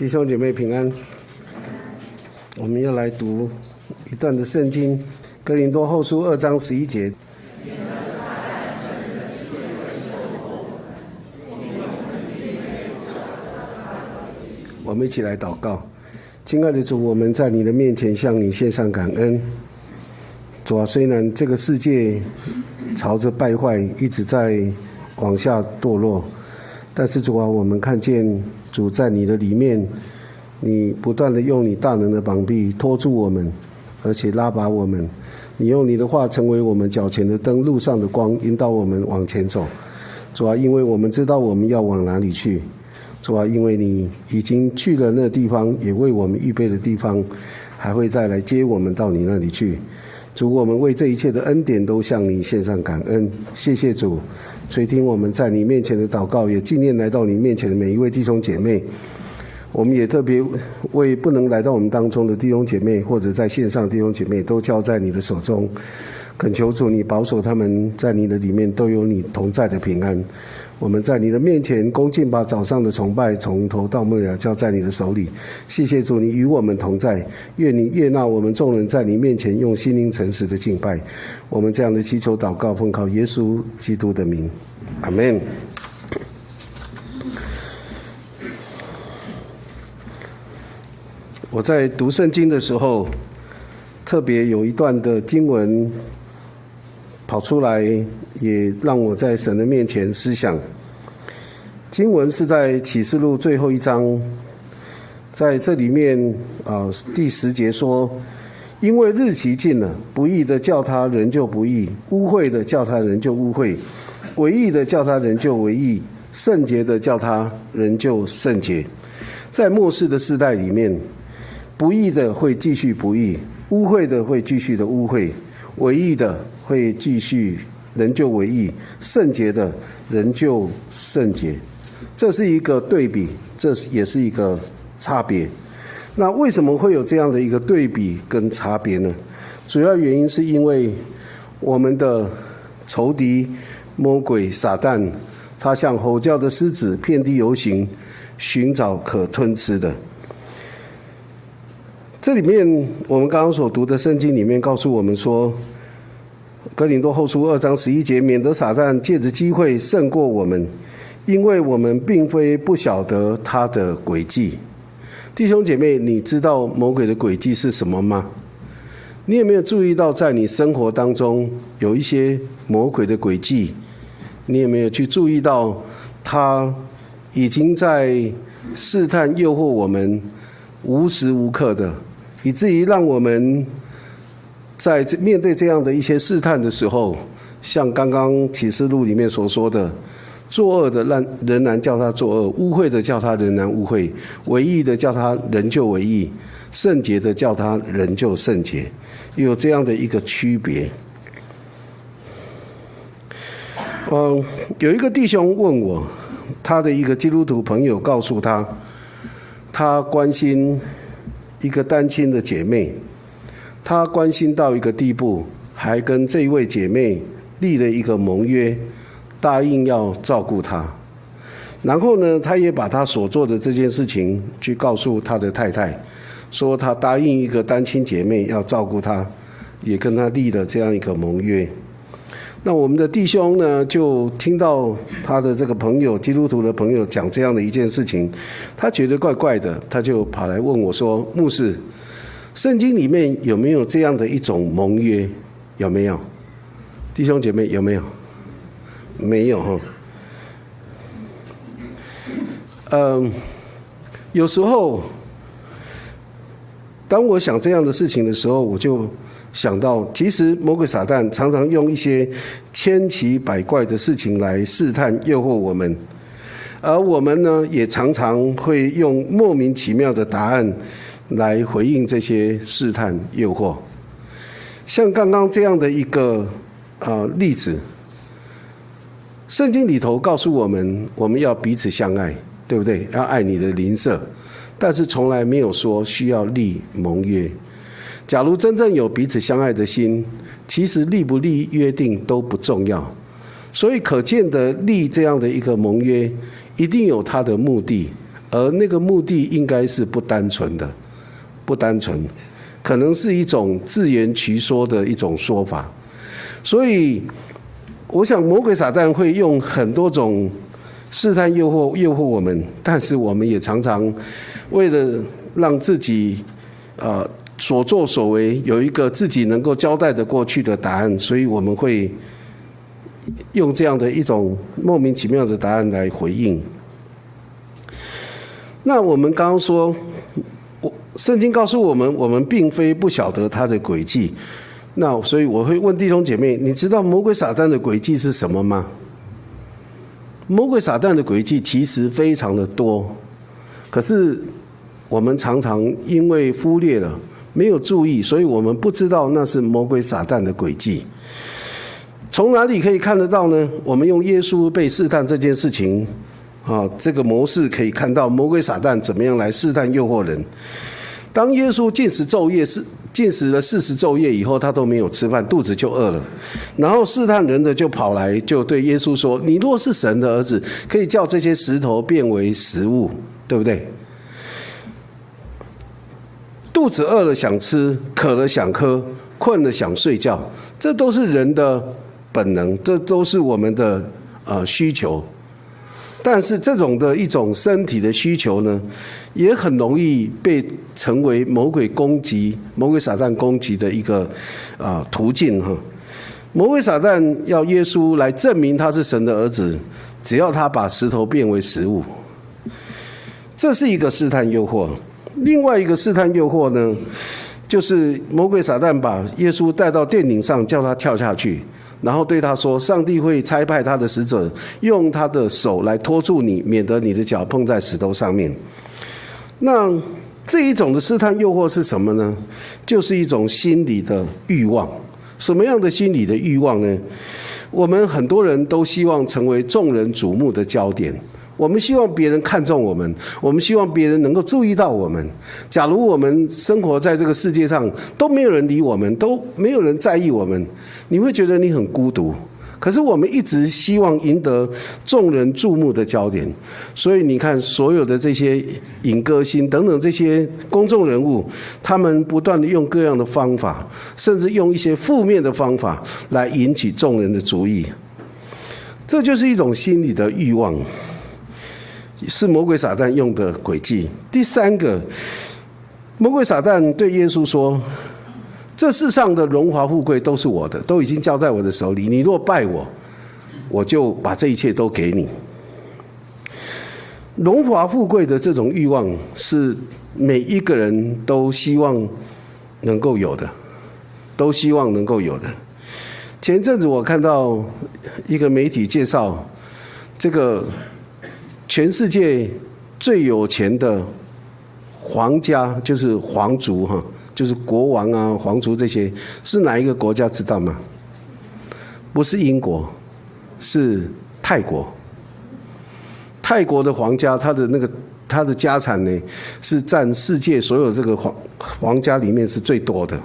弟兄姐妹平安，我们要来读一段的圣经，《哥林多后书》二章十一节。我们一起来祷告，亲爱的主，我们在你的面前向你献上感恩。主啊，虽然这个世界朝着败坏一直在往下堕落，但是主啊，我们看见。主在你的里面，你不断的用你大能的膀臂托住我们，而且拉拔我们。你用你的话成为我们脚前的灯，路上的光，引导我们往前走。主啊，因为我们知道我们要往哪里去。主啊，因为你已经去了那地方，也为我们预备的地方，还会再来接我们到你那里去。主，我们为这一切的恩典都向你献上感恩，谢谢主。垂听我们在你面前的祷告，也纪念来到你面前的每一位弟兄姐妹。我们也特别为不能来到我们当中的弟兄姐妹，或者在线上弟兄姐妹，都交在你的手中。恳求主你保守他们在你的里面都有你同在的平安。我们在你的面前恭敬，把早上的崇拜从头到末了交在你的手里。谢谢主，你与我们同在。愿你悦纳我们众人在你面前用心灵诚实的敬拜。我们这样的祈求祷告，奉靠耶稣基督的名，阿门。我在读圣经的时候，特别有一段的经文。跑出来，也让我在神的面前思想。经文是在启示录最后一章，在这里面啊，第十节说：“因为日期近了，不义的叫他人就不义，污秽的叫他人就污秽，唯义的叫他人就唯义，圣洁的叫他人就圣洁。”在末世的世代里面，不义的会继续不义，污秽的会继续的污秽，唯义的。会继续仍旧为义，圣洁的仍旧圣洁，这是一个对比，这也是一个差别。那为什么会有这样的一个对比跟差别呢？主要原因是因为我们的仇敌魔鬼撒旦，他像吼叫的狮子，遍地游行，寻找可吞吃的。这里面我们刚刚所读的圣经里面告诉我们说。哥林多后书二章十一节，免得撒旦借着机会胜过我们，因为我们并非不晓得他的诡计。弟兄姐妹，你知道魔鬼的诡计是什么吗？你有没有注意到，在你生活当中有一些魔鬼的诡计？你有没有去注意到，他已经在试探、诱惑我们，无时无刻的，以至于让我们。在面对这样的一些试探的时候，像刚刚启示录里面所说的，作恶的让仍然叫他作恶，污秽的叫他仍然污秽，唯义的叫他仍旧唯义，圣洁的叫他仍旧圣洁，有这样的一个区别。嗯，有一个弟兄问我，他的一个基督徒朋友告诉他，他关心一个单亲的姐妹。他关心到一个地步，还跟这位姐妹立了一个盟约，答应要照顾她。然后呢，他也把他所做的这件事情去告诉他的太太，说他答应一个单亲姐妹要照顾她，也跟他立了这样一个盟约。那我们的弟兄呢，就听到他的这个朋友基督徒的朋友讲这样的一件事情，他觉得怪怪的，他就跑来问我说：“牧师。”圣经里面有没有这样的一种盟约？有没有？弟兄姐妹有没有？没有哈。嗯，有时候，当我想这样的事情的时候，我就想到，其实魔鬼撒旦常常用一些千奇百怪的事情来试探、诱惑我们，而我们呢，也常常会用莫名其妙的答案。来回应这些试探诱惑，像刚刚这样的一个啊例子，圣经里头告诉我们，我们要彼此相爱，对不对？要爱你的邻舍，但是从来没有说需要立盟约。假如真正有彼此相爱的心，其实立不立约定都不重要。所以可见的立这样的一个盟约，一定有它的目的，而那个目的应该是不单纯的，不单纯，可能是一种自圆其说的一种说法。所以，我想魔鬼撒旦会用很多种试探、诱惑、诱惑我们，但是我们也常常为了让自己呃所作所为有一个自己能够交代的过去的答案，所以我们会用这样的一种莫名其妙的答案来回应。那我们刚刚说，圣经告诉我们，我们并非不晓得他的诡计。那所以我会问弟兄姐妹，你知道魔鬼撒旦的诡计是什么吗？魔鬼撒旦的诡计其实非常的多，可是我们常常因为忽略了，没有注意，所以我们不知道那是魔鬼撒旦的诡计。从哪里可以看得到呢？我们用耶稣被试探这件事情。啊，这个模式可以看到魔鬼撒旦怎么样来试探诱惑人。当耶稣进食昼夜是进食了四十昼夜以后，他都没有吃饭，肚子就饿了。然后试探人的就跑来，就对耶稣说：“你若是神的儿子，可以叫这些石头变为食物，对不对？”肚子饿了想吃，渴了想喝，困了想睡觉，这都是人的本能，这都是我们的呃需求。但是这种的一种身体的需求呢，也很容易被成为魔鬼攻击、魔鬼撒旦攻击的一个啊途径哈。魔鬼撒旦要耶稣来证明他是神的儿子，只要他把石头变为食物，这是一个试探诱惑。另外一个试探诱惑呢，就是魔鬼撒旦把耶稣带到殿顶上，叫他跳下去。然后对他说：“上帝会差派他的使者，用他的手来托住你，免得你的脚碰在石头上面。”那这一种的试探诱惑是什么呢？就是一种心理的欲望。什么样的心理的欲望呢？我们很多人都希望成为众人瞩目的焦点。我们希望别人看重我们，我们希望别人能够注意到我们。假如我们生活在这个世界上都没有人理我们，都没有人在意我们，你会觉得你很孤独。可是我们一直希望赢得众人注目的焦点，所以你看，所有的这些影歌星等等这些公众人物，他们不断的用各样的方法，甚至用一些负面的方法来引起众人的注意。这就是一种心理的欲望。是魔鬼撒旦用的诡计。第三个，魔鬼撒旦对耶稣说：“这世上的荣华富贵都是我的，都已经交在我的手里。你若拜我，我就把这一切都给你。”荣华富贵的这种欲望是每一个人都希望能够有的，都希望能够有的。前阵子我看到一个媒体介绍这个。全世界最有钱的皇家就是皇族哈，就是国王啊、皇族这些是哪一个国家知道吗？不是英国，是泰国。泰国的皇家，他的那个他的家产呢，是占世界所有这个皇皇家里面是最多的。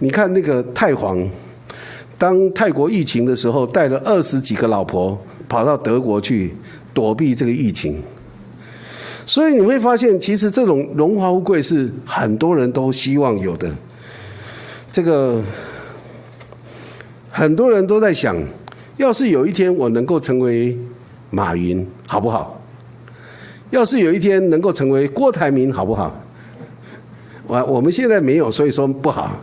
你看那个太皇，当泰国疫情的时候，带了二十几个老婆跑到德国去。躲避这个疫情，所以你会发现，其实这种荣华富贵是很多人都希望有的。这个很多人都在想，要是有一天我能够成为马云，好不好？要是有一天能够成为郭台铭，好不好？我我们现在没有，所以说不好。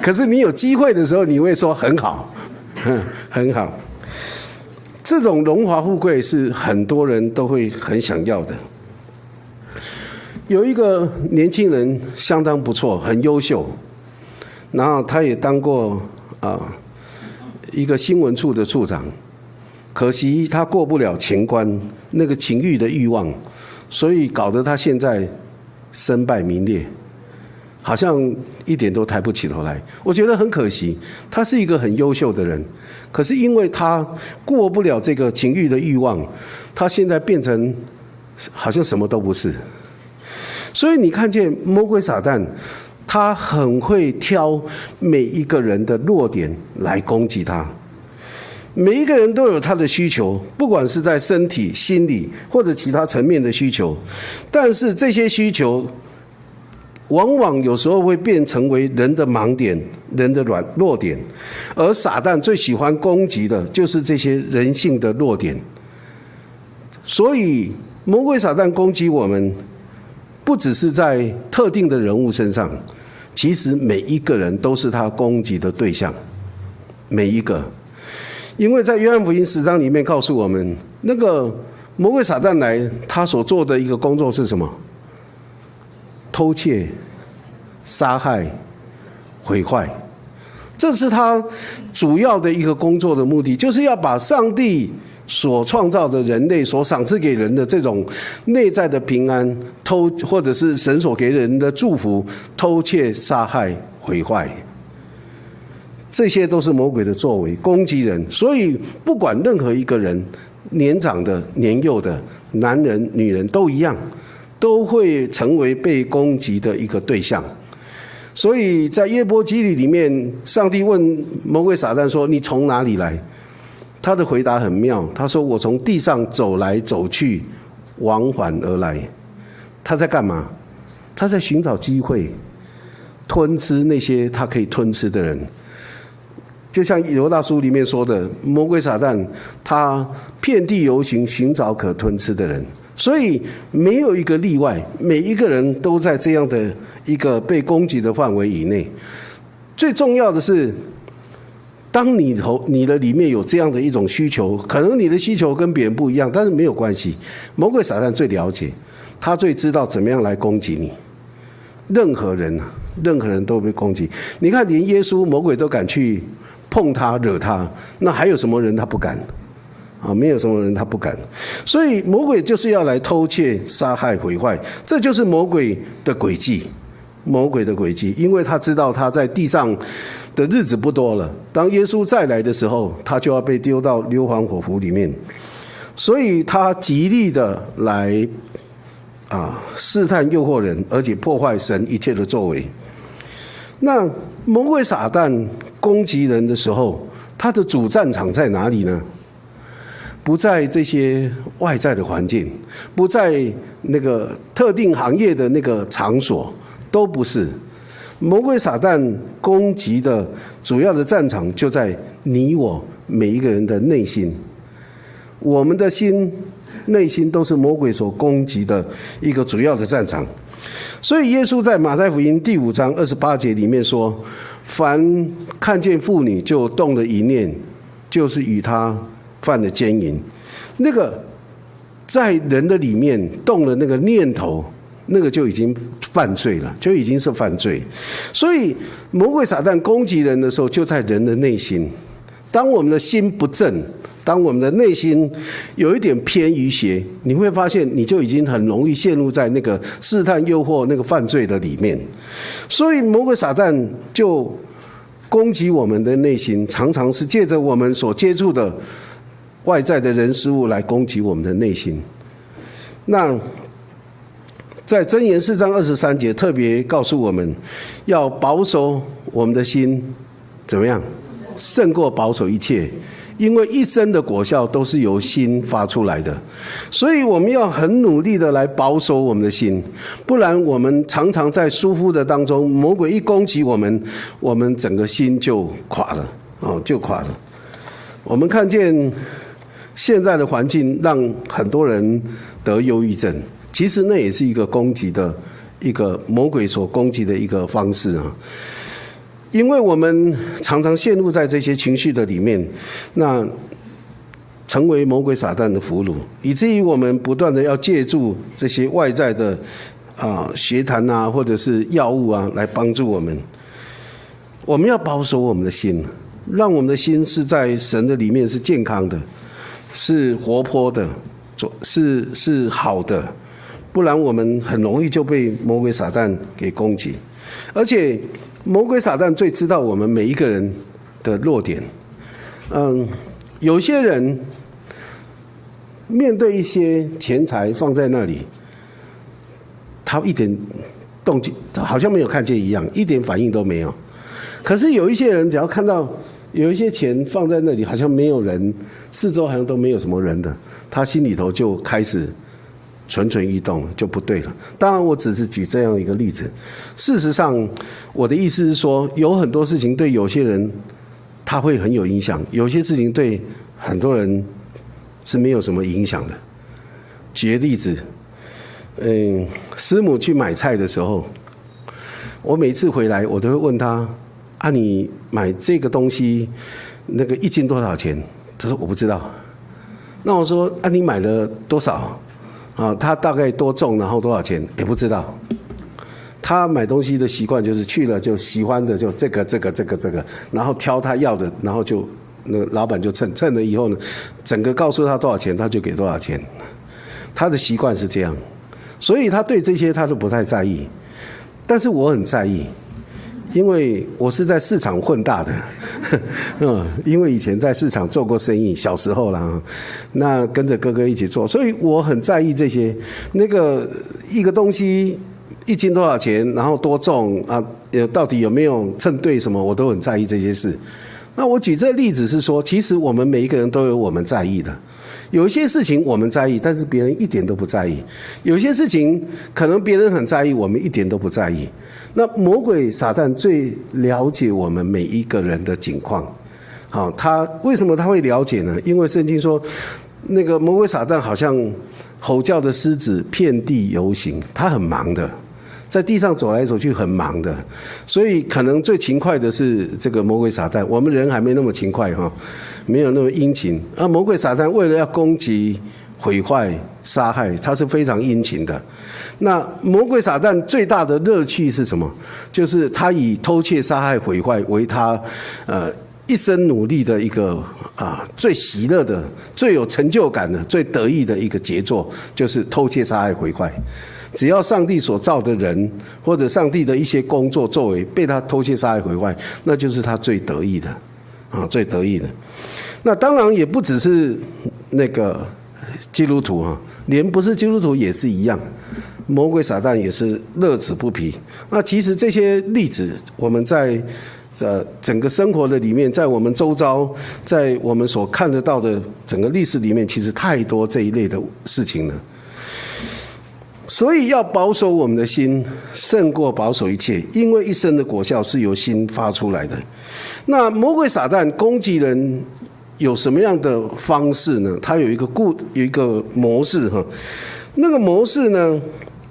可是你有机会的时候，你会说很好，很好。这种荣华富贵是很多人都会很想要的。有一个年轻人相当不错，很优秀，然后他也当过啊一个新闻处的处长，可惜他过不了情关，那个情欲的欲望，所以搞得他现在身败名裂。好像一点都抬不起头来，我觉得很可惜。他是一个很优秀的人，可是因为他过不了这个情欲的欲望，他现在变成好像什么都不是。所以你看见魔鬼撒旦，他很会挑每一个人的弱点来攻击他。每一个人都有他的需求，不管是在身体、心理或者其他层面的需求，但是这些需求往往有时候会变成为人的盲点、人的软弱点，而撒旦最喜欢攻击的就是这些人性的弱点。所以，魔鬼撒旦攻击我们，不只是在特定的人物身上，其实每一个人都是他攻击的对象，每一个。因为在约翰福音十章里面告诉我们，那个魔鬼撒旦来，他所做的一个工作是什么？偷窃、杀害、毁坏，这是他主要的一个工作的目的，就是要把上帝所创造的人类所赏赐给人的这种内在的平安偷，或者是神所给人的祝福偷窃、杀害、毁坏。这些都是魔鬼的作为，攻击人。所以，不管任何一个人，年长的、年幼的，男人、女人都一样，都会成为被攻击的一个对象。所以在约伯记里里面，上帝问魔鬼撒旦说：“你从哪里来？”他的回答很妙，他说：“我从地上走来走去，往返而来。”他在干嘛？他在寻找机会，吞吃那些他可以吞吃的人。就像《犹大书》里面说的，魔鬼撒旦他遍地游行，寻找可吞吃的人，所以没有一个例外，每一个人都在这样的一个被攻击的范围以内。最重要的是，当你头你的里面有这样的一种需求，可能你的需求跟别人不一样，但是没有关系。魔鬼撒旦最了解，他最知道怎么样来攻击你。任何人啊，任何人都被攻击。你看，连耶稣，魔鬼都敢去。碰他惹他，那还有什么人他不敢？啊，没有什么人他不敢。所以魔鬼就是要来偷窃、杀害、毁坏，这就是魔鬼的诡计。魔鬼的诡计，因为他知道他在地上的日子不多了。当耶稣再来的时候，他就要被丢到硫磺火湖里面。所以他极力的来啊试探、诱惑人，而且破坏神一切的作为。那魔鬼撒旦。攻击人的时候，他的主战场在哪里呢？不在这些外在的环境，不在那个特定行业的那个场所，都不是。魔鬼撒旦攻击的主要的战场就在你我每一个人的内心，我们的心内心都是魔鬼所攻击的一个主要的战场。所以耶稣在马太福音第五章二十八节里面说。凡看见妇女就动了一念，就是与她犯了奸淫。那个在人的里面动了那个念头，那个就已经犯罪了，就已经是犯罪。所以魔鬼撒旦攻击人的时候，就在人的内心。当我们的心不正。当我们的内心有一点偏于邪，你会发现你就已经很容易陷入在那个试探、诱惑、那个犯罪的里面。所以魔鬼撒旦就攻击我们的内心，常常是借着我们所接触的外在的人事物来攻击我们的内心。那在箴言四章二十三节特别告诉我们要保守我们的心，怎么样胜过保守一切。因为一生的果效都是由心发出来的，所以我们要很努力的来保守我们的心，不然我们常常在疏忽的当中，魔鬼一攻击我们，我们整个心就垮了，哦，就垮了。我们看见现在的环境让很多人得忧郁症，其实那也是一个攻击的一个魔鬼所攻击的一个方式啊。因为我们常常陷入在这些情绪的里面，那成为魔鬼撒旦的俘虏，以至于我们不断的要借助这些外在的啊学谈啊，或者是药物啊，来帮助我们。我们要保守我们的心，让我们的心是在神的里面是健康的，是活泼的，做是是好的，不然我们很容易就被魔鬼撒旦给攻击，而且。魔鬼撒旦最知道我们每一个人的弱点。嗯，有些人面对一些钱财放在那里，他一点动静好像没有看见一样，一点反应都没有。可是有一些人只要看到有一些钱放在那里，好像没有人，四周好像都没有什么人的，他心里头就开始蠢蠢欲动，就不对了。当然，我只是举这样一个例子。事实上，我的意思是说，有很多事情对有些人他会很有影响，有些事情对很多人是没有什么影响的。举个例子，嗯，师母去买菜的时候，我每次回来，我都会问他。啊，你买这个东西，那个一斤多少钱？他说我不知道。那我说啊，你买了多少？啊，他大概多重，然后多少钱也不知道。他买东西的习惯就是去了就喜欢的就这个这个这个这个，然后挑他要的，然后就那个老板就称称了以后呢，整个告诉他多少钱，他就给多少钱。他的习惯是这样，所以他对这些他都不太在意，但是我很在意。因为我是在市场混大的，嗯，因为以前在市场做过生意，小时候啦，那跟着哥哥一起做，所以我很在意这些。那个一个东西一斤多少钱，然后多重啊？呃，到底有没有称对什么？我都很在意这些事。那我举这个例子是说，其实我们每一个人都有我们在意的。有一些事情我们在意，但是别人一点都不在意；有些事情可能别人很在意，我们一点都不在意。那魔鬼撒旦最了解我们每一个人的境况，好，他为什么他会了解呢？因为圣经说，那个魔鬼撒旦好像吼叫的狮子，遍地游行，他很忙的，在地上走来走去，很忙的，所以可能最勤快的是这个魔鬼撒旦。我们人还没那么勤快哈，没有那么殷勤。而魔鬼撒旦为了要攻击。毁坏、杀害，他是非常殷勤的。那魔鬼撒旦最大的乐趣是什么？就是他以偷窃、杀害、毁坏为他呃一生努力的一个啊最喜乐的、最有成就感的、最得意的一个杰作，就是偷窃、杀害、毁坏。只要上帝所造的人或者上帝的一些工作作为被他偷窃、杀害、毁坏，那就是他最得意的啊，最得意的。那当然也不只是那个。基督徒哈，连不是基督徒也是一样，魔鬼撒旦也是乐此不疲。那其实这些例子，我们在呃整个生活的里面，在我们周遭，在我们所看得到的整个历史里面，其实太多这一类的事情了。所以要保守我们的心，胜过保守一切，因为一生的果效是由心发出来的。那魔鬼撒旦攻击人。有什么样的方式呢？它有一个固有一个模式哈，那个模式呢，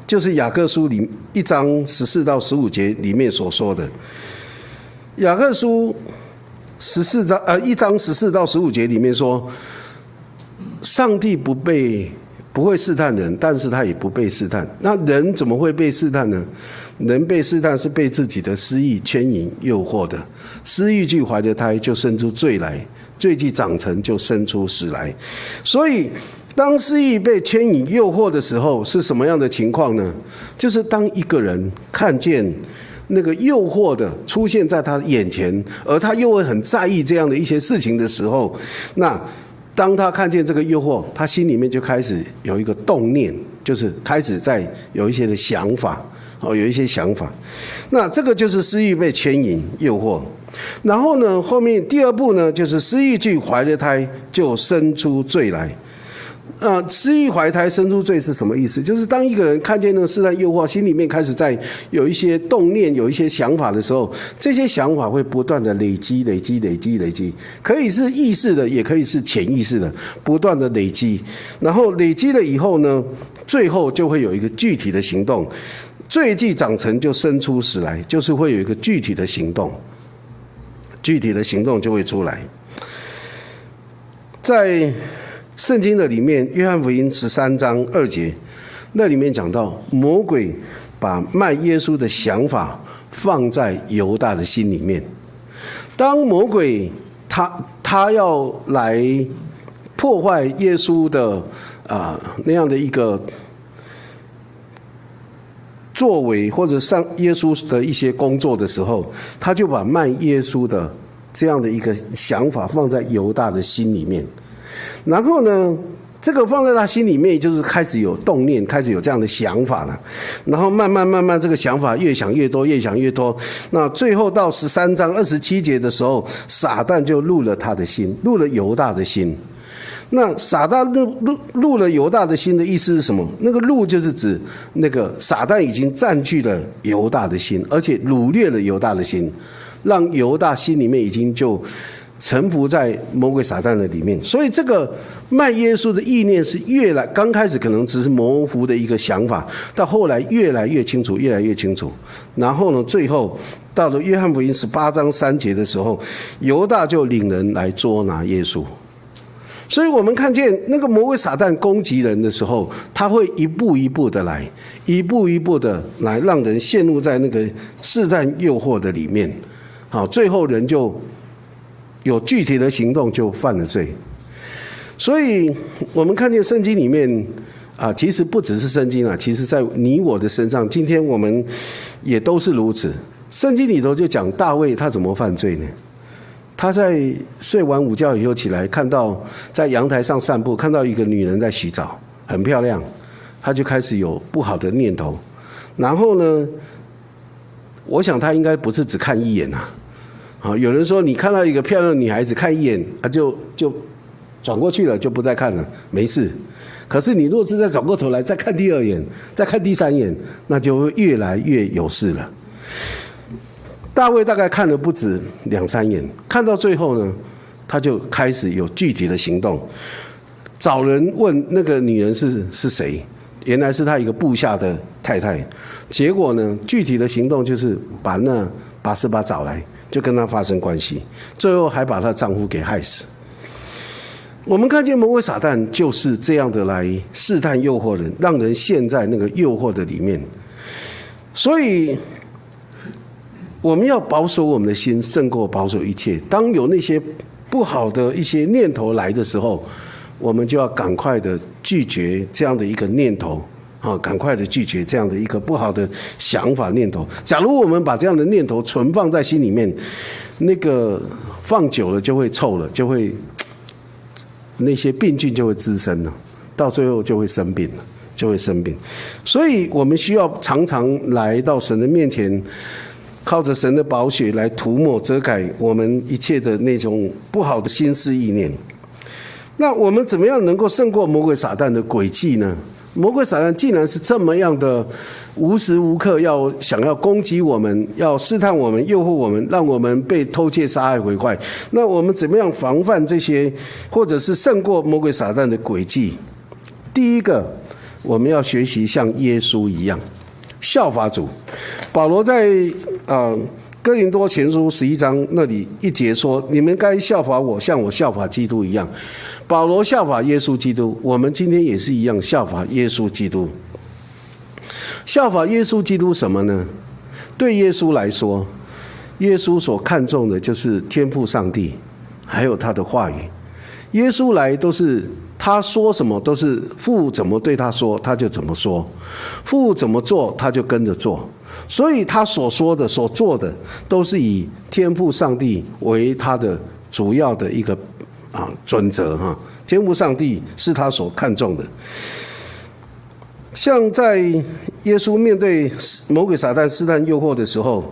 就是雅各书里一章十四到十五节里面所说的。雅各书十四章呃一章十四到十五节里面说，上帝不被不会试探人，但是他也不被试探。那人怎么会被试探呢？人被试探是被自己的私意牵引诱惑的，私欲俱怀的胎就生出罪来。最既长成，就生出死来。所以，当失意被牵引诱惑的时候，是什么样的情况呢？就是当一个人看见那个诱惑的出现在他眼前，而他又会很在意这样的一些事情的时候，那当他看见这个诱惑，他心里面就开始有一个动念，就是开始在有一些的想法，哦，有一些想法。那这个就是失意被牵引诱惑。然后呢，后面第二步呢，就是失意具怀的胎就生出罪来。啊，失意怀胎生出罪是什么意思？就是当一个人看见那个试探诱惑，心里面开始在有一些动念、有一些想法的时候，这些想法会不断的累积、累积、累积、累积，可以是意识的，也可以是潜意识的，不断的累积。然后累积了以后呢，最后就会有一个具体的行动。罪既长成，就生出死来，就是会有一个具体的行动。具体的行动就会出来。在圣经的里面，约翰福音十三章二节，那里面讲到魔鬼把卖耶稣的想法放在犹大的心里面。当魔鬼他他要来破坏耶稣的啊那样的一个。作为或者上耶稣的一些工作的时候，他就把卖耶稣的这样的一个想法放在犹大的心里面。然后呢，这个放在他心里面，就是开始有动念，开始有这样的想法了。然后慢慢慢慢，这个想法越想越多，越想越多。那最后到十三章二十七节的时候，撒旦就入了他的心，入了犹大的心。那撒旦入入入了犹大的心的意思是什么？那个入就是指那个撒旦已经占据了犹大的心，而且掳掠了犹大的心，让犹大心里面已经就臣服在魔鬼撒旦的里面。所以这个卖耶稣的意念是越来刚开始可能只是模糊的一个想法，到后来越来越清楚，越来越清楚。然后呢，最后到了约翰福音十八章三节的时候，犹大就领人来捉拿耶稣。所以我们看见那个魔鬼撒旦攻击人的时候，他会一步一步的来，一步一步的来，让人陷入在那个试探诱惑的里面，好，最后人就有具体的行动，就犯了罪。所以我们看见圣经里面啊，其实不只是圣经啊，其实在你我的身上，今天我们也都是如此。圣经里头就讲大卫他怎么犯罪呢？他在睡完午觉以后起来，看到在阳台上散步，看到一个女人在洗澡，很漂亮，他就开始有不好的念头。然后呢，我想他应该不是只看一眼呐。啊，有人说你看到一个漂亮女孩子看一眼，啊就就转过去了，就不再看了，没事。可是你若是再转过头来再看第二眼，再看第三眼，那就越来越有事了。大卫大概看了不止两三眼，看到最后呢，他就开始有具体的行动，找人问那个女人是是谁，原来是他一个部下的太太。结果呢，具体的行动就是把那把斯巴找来，就跟他发生关系，最后还把她丈夫给害死。我们看见魔鬼撒旦就是这样的来试探诱惑人，让人陷在那个诱惑的里面，所以。我们要保守我们的心，胜过保守一切。当有那些不好的一些念头来的时候，我们就要赶快的拒绝这样的一个念头，啊，赶快的拒绝这样的一个不好的想法念头。假如我们把这样的念头存放在心里面，那个放久了就会臭了，就会那些病菌就会滋生了，到最后就会生病了，就会生病。所以我们需要常常来到神的面前。靠着神的宝血来涂抹遮盖我们一切的那种不好的心思意念。那我们怎么样能够胜过魔鬼撒旦的诡计呢？魔鬼撒旦既然是这么样的无时无刻要想要攻击我们，要试探我们，诱惑我们，让我们被偷窃、杀害、毁坏。那我们怎么样防范这些，或者是胜过魔鬼撒旦的诡计？第一个，我们要学习像耶稣一样。效法主，保罗在啊哥林多前书十一章那里一节说：“你们该效法我，像我效法基督一样。”保罗效法耶稣基督，我们今天也是一样效法耶稣基督。效法耶稣基督什么呢？对耶稣来说，耶稣所看重的就是天赋上帝，还有他的话语。耶稣来都是。他说什么都是父怎么对他说，他就怎么说；父怎么做，他就跟着做。所以他所说的、所做的，都是以天赋上帝为他的主要的一个啊准则哈。天赋上帝是他所看重的。像在耶稣面对魔鬼撒旦试探诱惑的时候，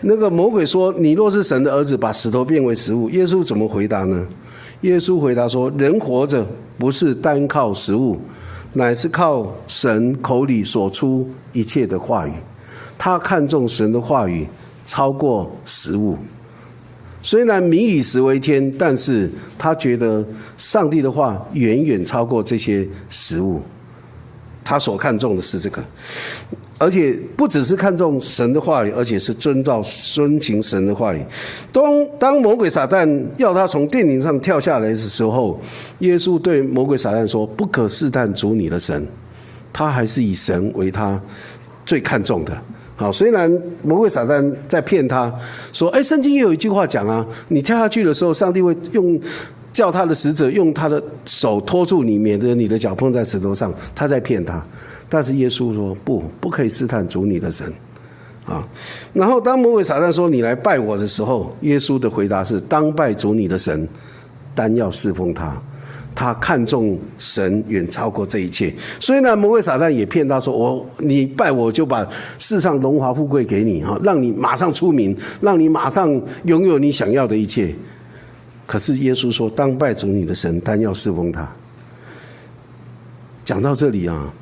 那个魔鬼说：“你若是神的儿子，把石头变为食物。”耶稣怎么回答呢？耶稣回答说：“人活着不是单靠食物，乃是靠神口里所出一切的话语。他看重神的话语超过食物。虽然民以食为天，但是他觉得上帝的话远远超过这些食物。他所看重的是这个。”而且不只是看重神的话语，而且是遵照、遵行神的话语。当当魔鬼撒旦要他从殿顶上跳下来的时候，耶稣对魔鬼撒旦说：“不可试探主你的神。”他还是以神为他最看重的。好，虽然魔鬼撒旦在骗他说：“哎，圣经也有一句话讲啊，你跳下去的时候，上帝会用叫他的使者用他的手托住你，免得你的脚碰在石头上。”他在骗他。但是耶稣说不，不可以试探主你的神，啊！然后当魔鬼撒旦说你来拜我的时候，耶稣的回答是：当拜主你的神，单要侍奉他。他看重神远超过这一切，所以呢，魔鬼撒旦也骗他说：“我你拜我就把世上荣华富贵给你哈，让你马上出名，让你马上拥有你想要的一切。”可是耶稣说：“当拜主你的神，但要侍奉他。”讲到这里啊，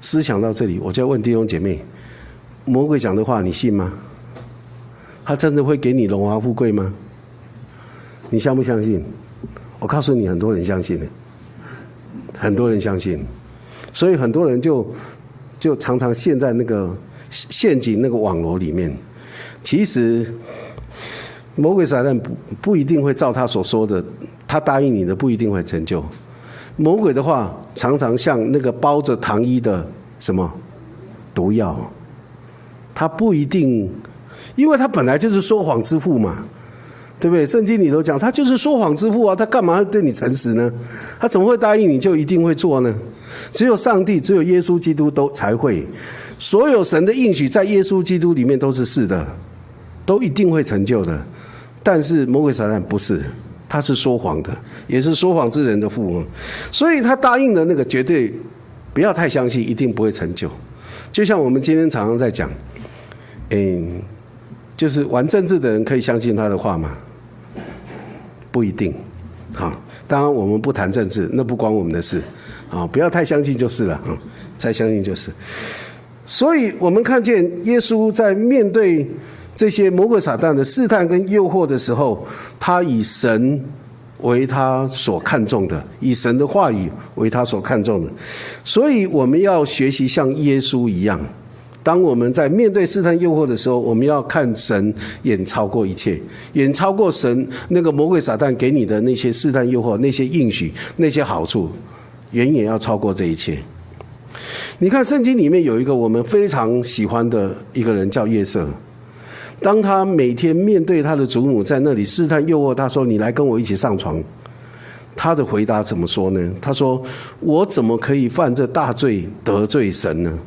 思想到这里，我就要问弟兄姐妹：魔鬼讲的话，你信吗？他真的会给你荣华富贵吗？你相不相信？我告诉你，很多人相信的，很多人相信，所以很多人就就常常陷在那个陷阱、那个网络里面。其实魔鬼撒旦不不一定会照他所说的，他答应你的不一定会成就。魔鬼的话常常像那个包着糖衣的什么毒药，他不一定，因为他本来就是说谎之父嘛。对不对？圣经里头讲，他就是说谎之父啊，他干嘛要对你诚实呢？他怎么会答应你就一定会做呢？只有上帝，只有耶稣基督都才会。所有神的应许在耶稣基督里面都是是的，都一定会成就的。但是魔鬼撒旦不是，他是说谎的，也是说谎之人的父。所以他答应的那个绝对不要太相信，一定不会成就。就像我们今天常常在讲，嗯，就是玩政治的人可以相信他的话吗？不一定，啊，当然我们不谈政治，那不关我们的事，啊，不要太相信就是了，啊，太相信就是。所以我们看见耶稣在面对这些魔鬼撒旦的试探跟诱惑的时候，他以神为他所看重的，以神的话语为他所看重的，所以我们要学习像耶稣一样。当我们在面对试探诱惑的时候，我们要看神远超过一切，远超过神那个魔鬼撒旦给你的那些试探诱惑、那些应许、那些好处，远远要超过这一切。你看圣经里面有一个我们非常喜欢的一个人叫约瑟，当他每天面对他的祖母在那里试探诱惑，他说：“你来跟我一起上床。”他的回答怎么说呢？他说：“我怎么可以犯这大罪得罪神呢？”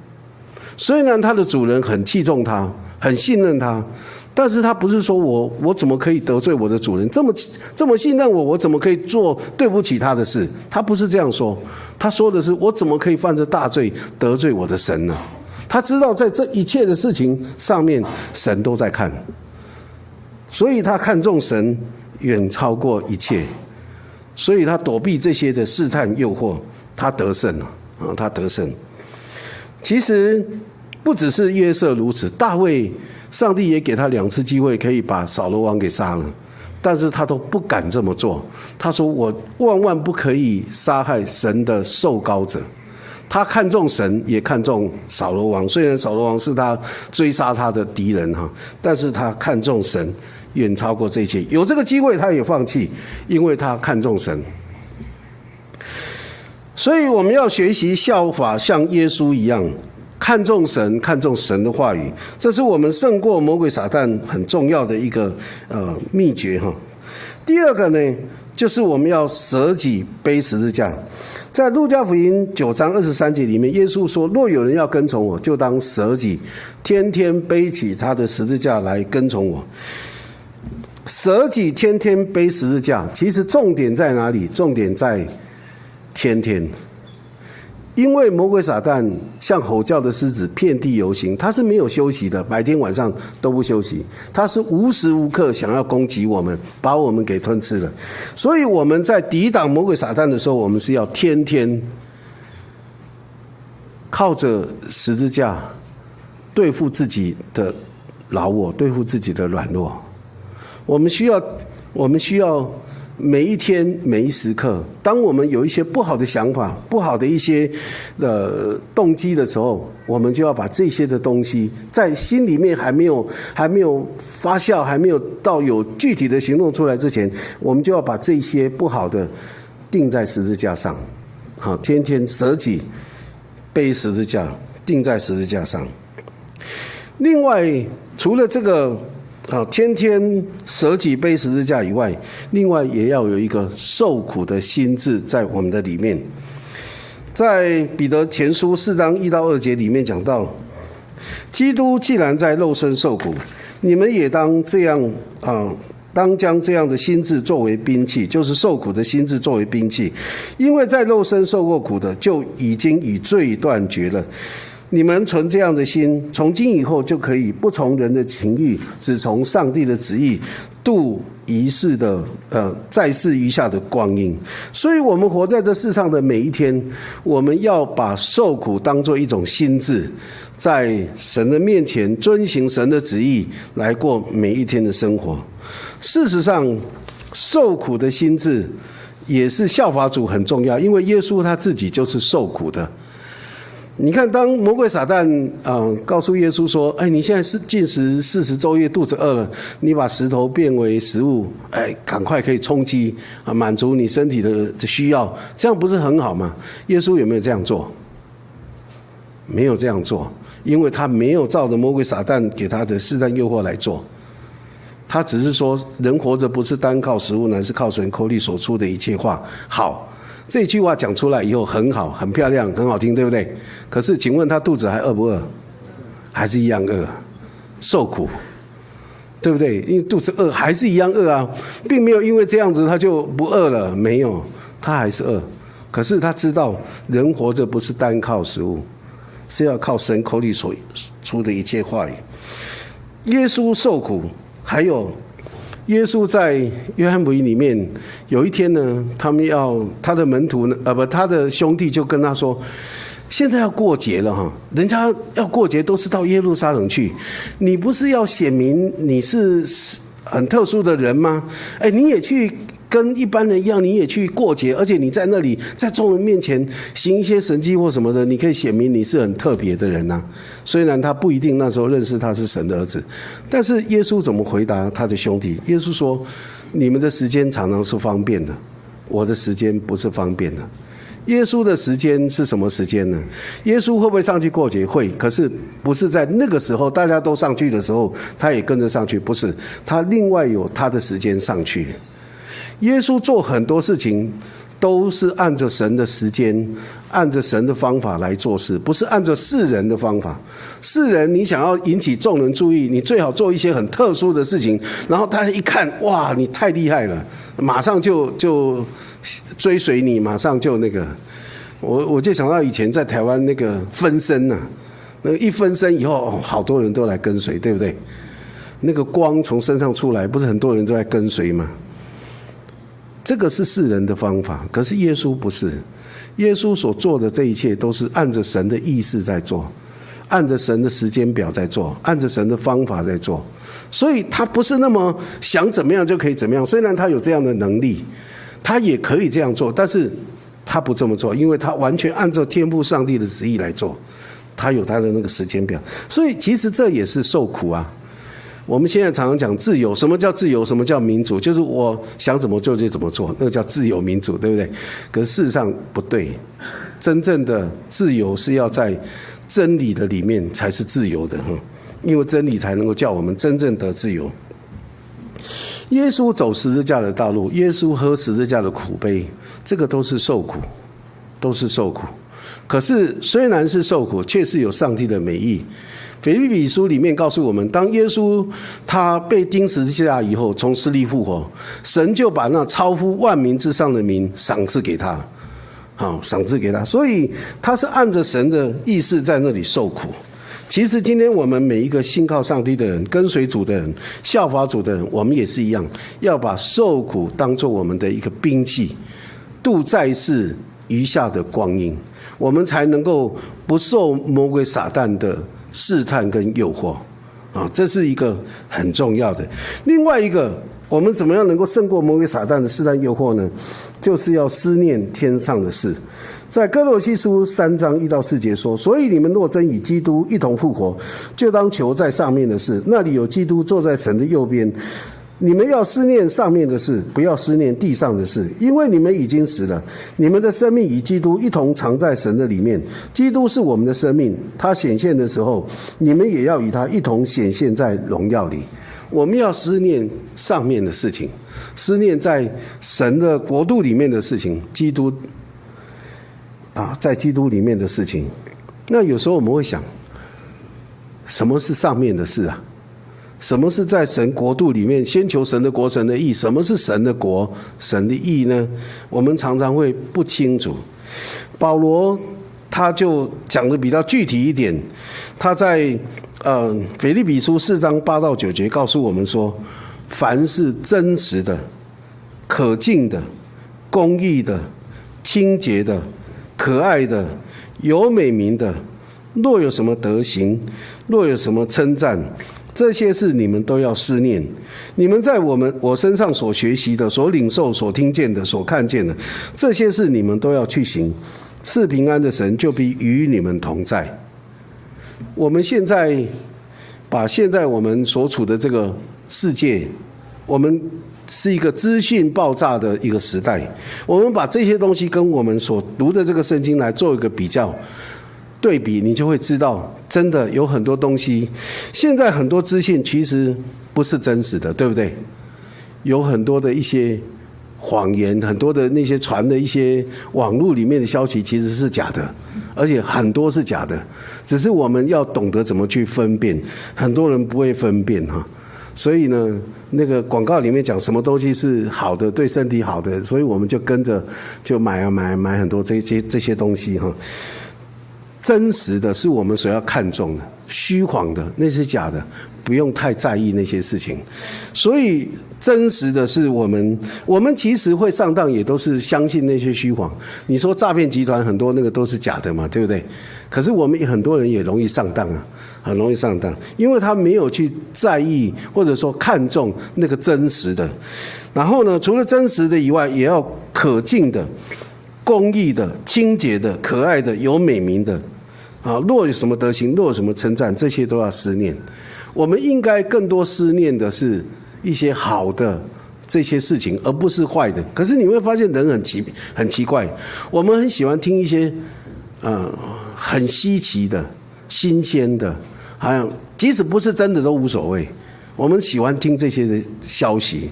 虽然他的主人很器重他，很信任他，但是他不是说我我怎么可以得罪我的主人？这么这么信任我，我怎么可以做对不起他的事？他不是这样说，他说的是我怎么可以犯这大罪得罪我的神呢？他知道在这一切的事情上面，神都在看，所以他看重神远超过一切，所以他躲避这些的试探诱惑，他得胜了啊，他得胜。其实。不只是约瑟如此，大卫，上帝也给他两次机会，可以把扫罗王给杀了，但是他都不敢这么做。他说：“我万万不可以杀害神的受膏者。”他看重神，也看重扫罗王。虽然扫罗王是他追杀他的敌人哈，但是他看重神远超过这些。有这个机会，他也放弃，因为他看重神。所以我们要学习效法，像耶稣一样。看重神，看重神的话语，这是我们胜过魔鬼撒旦很重要的一个呃秘诀哈。第二个呢，就是我们要舍己背十字架。在路加福音九章二十三节里面，耶稣说：“若有人要跟从我，就当舍己，天天背起他的十字架来跟从我。”舍己，天天背十字架，其实重点在哪里？重点在天天。因为魔鬼撒旦像吼叫的狮子，遍地游行，他是没有休息的，白天晚上都不休息，他是无时无刻想要攻击我们，把我们给吞吃了。所以我们在抵挡魔鬼撒旦的时候，我们是要天天靠着十字架对付自己的老我，对付自己的软弱。我们需要，我们需要。每一天每一时刻，当我们有一些不好的想法、不好的一些的动机的时候，我们就要把这些的东西在心里面还没有还没有发酵、还没有到有具体的行动出来之前，我们就要把这些不好的钉在十字架上。好，天天舍己背十字架，钉在十字架上。另外，除了这个。啊，天天舍己背十字架以外，另外也要有一个受苦的心智在我们的里面。在彼得前书四章一到二节里面讲到，基督既然在肉身受苦，你们也当这样啊当将这样的心智作为兵器，就是受苦的心智作为兵器，因为在肉身受过苦的，就已经与罪断绝了。你们存这样的心，从今以后就可以不从人的情意，只从上帝的旨意度一世的呃在世余下的光阴。所以，我们活在这世上的每一天，我们要把受苦当做一种心智，在神的面前遵行神的旨意来过每一天的生活。事实上，受苦的心智也是效法主很重要，因为耶稣他自己就是受苦的。你看，当魔鬼撒旦啊告诉耶稣说：“哎，你现在是进食四十昼夜，肚子饿了，你把石头变为食物，哎，赶快可以充饥啊，满足你身体的的需要，这样不是很好吗？”耶稣有没有这样做？没有这样做，因为他没有照着魔鬼撒旦给他的试探诱惑来做。他只是说，人活着不是单靠食物，乃是靠神口里所出的一切话。好，这句话讲出来以后很好，很漂亮，很好听，对不对？可是，请问他肚子还饿不饿？还是一样饿，受苦，对不对？因为肚子饿，还是一样饿啊，并没有因为这样子他就不饿了，没有，他还是饿。可是他知道，人活着不是单靠食物，是要靠神口里所出的一切话语。耶稣受苦。还有，耶稣在约翰福音里面，有一天呢，他们要他的门徒呢，呃，不，他的兄弟就跟他说：“现在要过节了哈，人家要过节都是到耶路撒冷去，你不是要显明你是很特殊的人吗？哎，你也去。”跟一般人一样，你也去过节，而且你在那里在众人面前行一些神迹或什么的，你可以显明你是很特别的人呐。虽然他不一定那时候认识他是神的儿子，但是耶稣怎么回答他的兄弟？耶稣说：“你们的时间常常是方便的，我的时间不是方便的。耶稣的时间是什么时间呢？耶稣会不会上去过节？会，可是不是在那个时候大家都上去的时候，他也跟着上去，不是他另外有他的时间上去。”耶稣做很多事情，都是按着神的时间，按着神的方法来做事，不是按着世人的方法。世人，你想要引起众人注意，你最好做一些很特殊的事情，然后大家一看，哇，你太厉害了，马上就就追随你，马上就那个。我我就想到以前在台湾那个分身呐，那个一分身以后，好多人都来跟随，对不对？那个光从身上出来，不是很多人都在跟随吗？这个是世人的方法，可是耶稣不是。耶稣所做的这一切都是按着神的意思在做，按着神的时间表在做，按着神的方法在做。所以他不是那么想怎么样就可以怎么样。虽然他有这样的能力，他也可以这样做，但是他不这么做，因为他完全按照天父上帝的旨意来做。他有他的那个时间表，所以其实这也是受苦啊。我们现在常常讲自由，什么叫自由？什么叫民主？就是我想怎么做就怎么做，那个叫自由民主，对不对？可是事实上不对，真正的自由是要在真理的里面才是自由的，哈，因为真理才能够叫我们真正得自由。耶稣走十字架的道路，耶稣喝十字架的苦杯，这个都是受苦，都是受苦。可是虽然是受苦，却是有上帝的美意。腓立比书里面告诉我们，当耶稣他被钉十字架以后，从死里复活，神就把那超乎万民之上的名赏赐给他，好赏赐给他，所以他是按着神的意思在那里受苦。其实今天我们每一个信靠上帝的人、跟随主的人、效法主的人，我们也是一样，要把受苦当做我们的一个兵器，度在世余下的光阴，我们才能够不受魔鬼撒旦的。试探跟诱惑，啊，这是一个很重要的。另外一个，我们怎么样能够胜过魔鬼撒旦的试探诱惑呢？就是要思念天上的事。在哥罗西书三章一到四节说：“所以你们若真与基督一同复活，就当求在上面的事，那里有基督坐在神的右边。”你们要思念上面的事，不要思念地上的事，因为你们已经死了，你们的生命与基督一同藏在神的里面。基督是我们的生命，他显现的时候，你们也要与他一同显现在荣耀里。我们要思念上面的事情，思念在神的国度里面的事情，基督啊，在基督里面的事情。那有时候我们会想，什么是上面的事啊？什么是在神国度里面先求神的国、神的义？什么是神的国、神的义呢？我们常常会不清楚。保罗他就讲的比较具体一点，他在呃腓立比书四章八到九节告诉我们说：凡是真实的、可敬的、公义的、清洁的、可爱的、有美名的，若有什么德行，若有什么称赞。这些事你们都要思念，你们在我们我身上所学习的、所领受、所听见的、所看见的，这些事你们都要去行。赐平安的神就必与你们同在。我们现在把现在我们所处的这个世界，我们是一个资讯爆炸的一个时代，我们把这些东西跟我们所读的这个圣经来做一个比较。对比，你就会知道，真的有很多东西。现在很多资讯其实不是真实的，对不对？有很多的一些谎言，很多的那些传的一些网络里面的消息其实是假的，而且很多是假的。只是我们要懂得怎么去分辨，很多人不会分辨哈。所以呢，那个广告里面讲什么东西是好的，对身体好的，所以我们就跟着就买啊买买很多这些这些东西哈。真实的是我们所要看重的，虚晃的那是假的，不用太在意那些事情。所以真实的是我们，我们其实会上当，也都是相信那些虚晃。你说诈骗集团很多那个都是假的嘛，对不对？可是我们很多人也容易上当啊，很容易上当，因为他没有去在意或者说看重那个真实的。然后呢，除了真实的以外，也要可敬的。公益的、清洁的、可爱的、有美名的，啊，若有什么德行，若有什么称赞，这些都要思念。我们应该更多思念的是一些好的这些事情，而不是坏的。可是你会发现人很奇很奇怪，我们很喜欢听一些嗯很稀奇的、新鲜的，好像即使不是真的都无所谓。我们喜欢听这些的消息，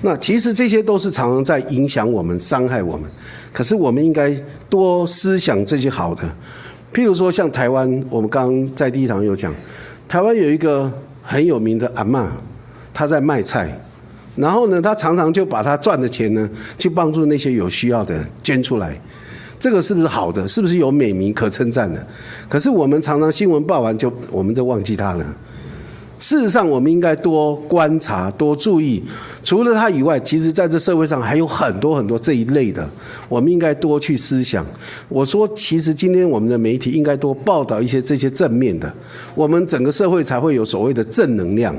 那其实这些都是常常在影响我们、伤害我们。可是我们应该多思想这些好的，譬如说像台湾，我们刚刚在第一堂有讲，台湾有一个很有名的阿嬷，她在卖菜，然后呢，她常常就把她赚的钱呢，去帮助那些有需要的人捐出来，这个是不是好的？是不是有美名可称赞的？可是我们常常新闻报完就，我们都忘记她了。事实上，我们应该多观察、多注意。除了他以外，其实在这社会上还有很多很多这一类的，我们应该多去思想。我说，其实今天我们的媒体应该多报道一些这些正面的，我们整个社会才会有所谓的正能量。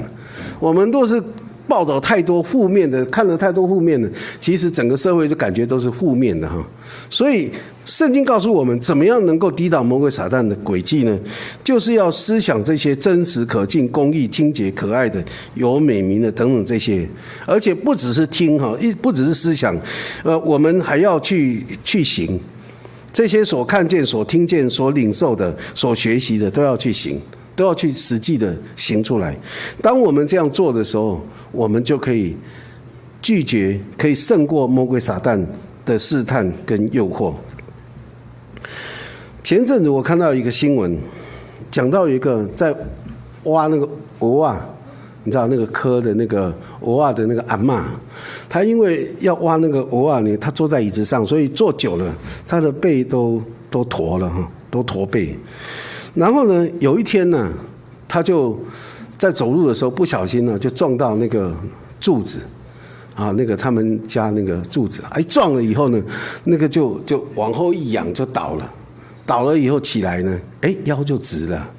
我们若是报道太多负面的，看了太多负面的，其实整个社会就感觉都是负面的哈。所以。圣经告诉我们，怎么样能够抵挡魔鬼撒旦的诡计呢？就是要思想这些真实、可敬、公义、清洁、可爱的、有美名的等等这些，而且不只是听哈，一不只是思想，呃，我们还要去去行这些所看见、所听见、所领受的、所学习的，都要去行，都要去实际的行出来。当我们这样做的时候，我们就可以拒绝，可以胜过魔鬼撒旦的试探跟诱惑。前阵子我看到一个新闻，讲到一个在挖那个鹅啊，你知道那个科的那个鹅啊的那个阿嬷，他因为要挖那个鹅啊，呢，他坐在椅子上，所以坐久了，他的背都都驼了哈，都驼背。然后呢，有一天呢，他就在走路的时候不小心呢，就撞到那个柱子，啊，那个他们家那个柱子，哎，撞了以后呢，那个就就往后一仰就倒了。倒了以后起来呢，哎，腰就直了，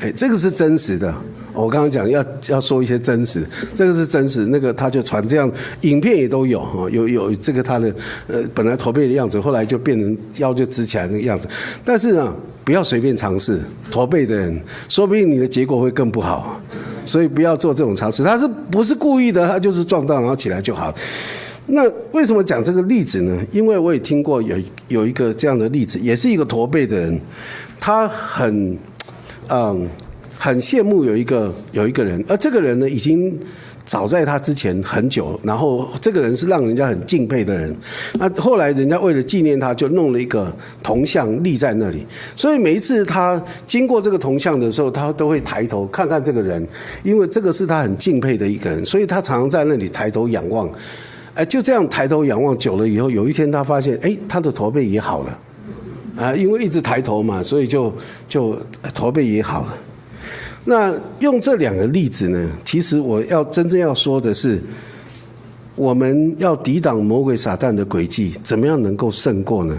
哎，这个是真实的。我刚刚讲要要说一些真实，这个是真实。那个他就传这样，影片也都有哈，有有这个他的呃本来驼背的样子，后来就变成腰就直起来那个样子。但是呢，不要随便尝试驼背的人，说不定你的结果会更不好。所以不要做这种尝试。他是不是故意的？他就是撞到然后起来就好。那为什么讲这个例子呢？因为我也听过有有一个这样的例子，也是一个驼背的人，他很，嗯，很羡慕有一个有一个人，而这个人呢，已经早在他之前很久，然后这个人是让人家很敬佩的人。那后来人家为了纪念他，就弄了一个铜像立在那里。所以每一次他经过这个铜像的时候，他都会抬头看看这个人，因为这个是他很敬佩的一个人，所以他常常在那里抬头仰望。哎，就这样抬头仰望久了以后，有一天他发现，哎，他的驼背也好了。啊，因为一直抬头嘛，所以就就驼背也好了。那用这两个例子呢，其实我要真正要说的是，我们要抵挡魔鬼撒旦的诡计，怎么样能够胜过呢？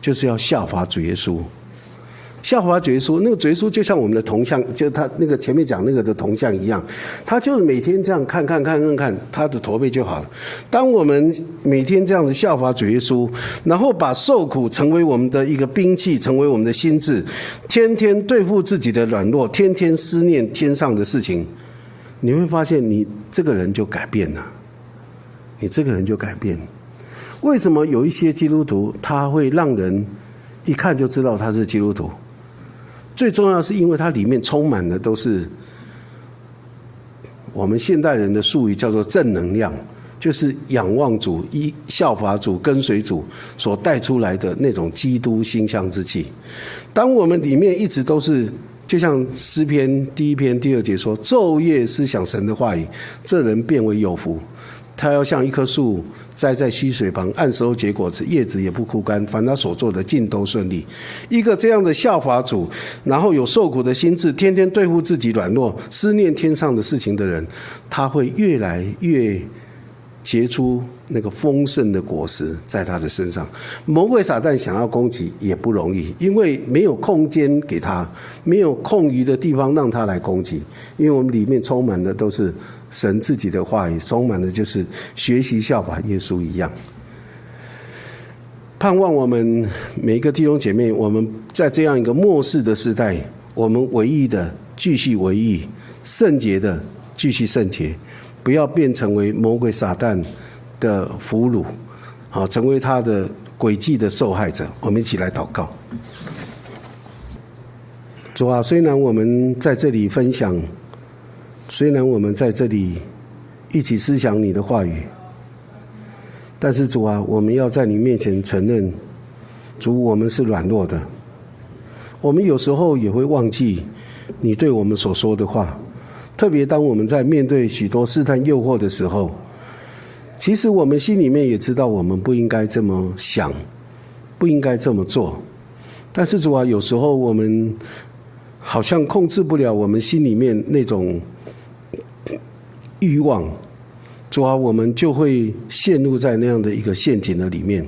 就是要效法主耶稣。效法绝书，那个绝书就像我们的铜像，就他那个前面讲那个的铜像一样，他就是每天这样看看看看看，他的驼背就好了。当我们每天这样子效法绝书，然后把受苦成为我们的一个兵器，成为我们的心智，天天对付自己的软弱，天天思念天上的事情，你会发现你这个人就改变了，你这个人就改变。为什么有一些基督徒他会让人一看就知道他是基督徒？最重要是因为它里面充满的都是我们现代人的术语叫做正能量，就是仰望主、依效法主、跟随主所带出来的那种基督馨香之气。当我们里面一直都是，就像诗篇第一篇第二节说：“昼夜思想神的话语，这人变为有福。”他要像一棵树。栽在溪水旁，按时候结果子，叶子也不枯干，凡他所做的尽都顺利。一个这样的效法主，然后有受苦的心智，天天对付自己软弱、思念天上的事情的人，他会越来越结出那个丰盛的果实在他的身上。魔鬼撒旦想要攻击也不容易，因为没有空间给他，没有空余的地方让他来攻击，因为我们里面充满的都是。神自己的话语充满的就是学习效法耶稣一样，盼望我们每一个弟兄姐妹，我们在这样一个末世的时代，我们唯一的继续唯一，圣洁的继续圣洁，不要变成为魔鬼撒旦的俘虏，好，成为他的诡计的受害者。我们一起来祷告。主啊，虽然我们在这里分享。虽然我们在这里一起思想你的话语，但是主啊，我们要在你面前承认，主我们是软弱的。我们有时候也会忘记你对我们所说的话，特别当我们在面对许多试探诱惑的时候，其实我们心里面也知道我们不应该这么想，不应该这么做。但是主啊，有时候我们好像控制不了我们心里面那种。欲望，主啊，我们就会陷入在那样的一个陷阱的里面。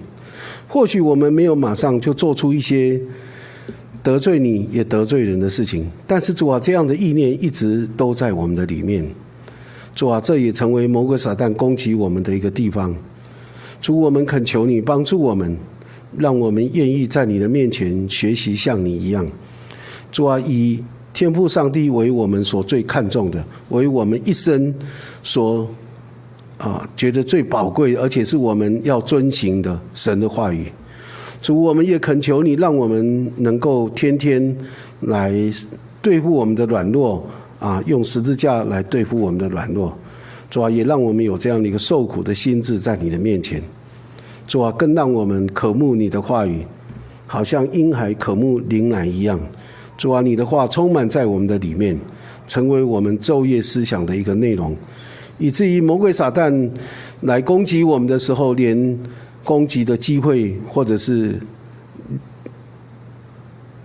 或许我们没有马上就做出一些得罪你也得罪人的事情，但是主啊，这样的意念一直都在我们的里面。主啊，这也成为某个撒旦攻击我们的一个地方。主，我们恳求你帮助我们，让我们愿意在你的面前学习像你一样。主啊，以。天赋上帝为我们所最看重的，为我们一生所啊觉得最宝贵，而且是我们要遵行的神的话语。主，我们也恳求你，让我们能够天天来对付我们的软弱啊，用十字架来对付我们的软弱。主啊，也让我们有这样的一个受苦的心智在你的面前。主啊，更让我们渴慕你的话语，好像婴孩渴慕灵奶一样。主啊，你的话充满在我们的里面，成为我们昼夜思想的一个内容，以至于魔鬼撒旦来攻击我们的时候，连攻击的机会或者是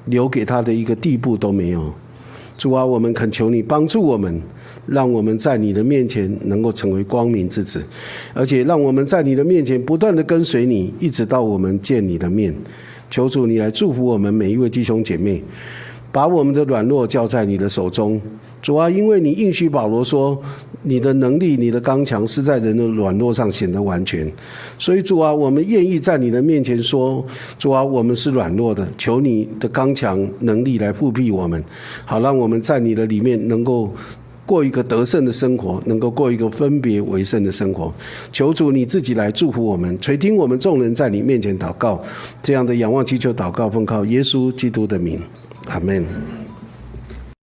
留给他的一个地步都没有。主啊，我们恳求你帮助我们，让我们在你的面前能够成为光明之子，而且让我们在你的面前不断的跟随你，一直到我们见你的面。求主你来祝福我们每一位弟兄姐妹。把我们的软弱交在你的手中，主啊，因为你应许保罗说，你的能力、你的刚强是在人的软弱上显得完全。所以主啊，我们愿意在你的面前说，主啊，我们是软弱的，求你的刚强能力来复辟我们，好让我们在你的里面能够过一个得胜的生活，能够过一个分别为圣的生活。求主你自己来祝福我们，垂听我们众人在你面前祷告，这样的仰望祈求祷告，奉靠耶稣基督的名。Amen.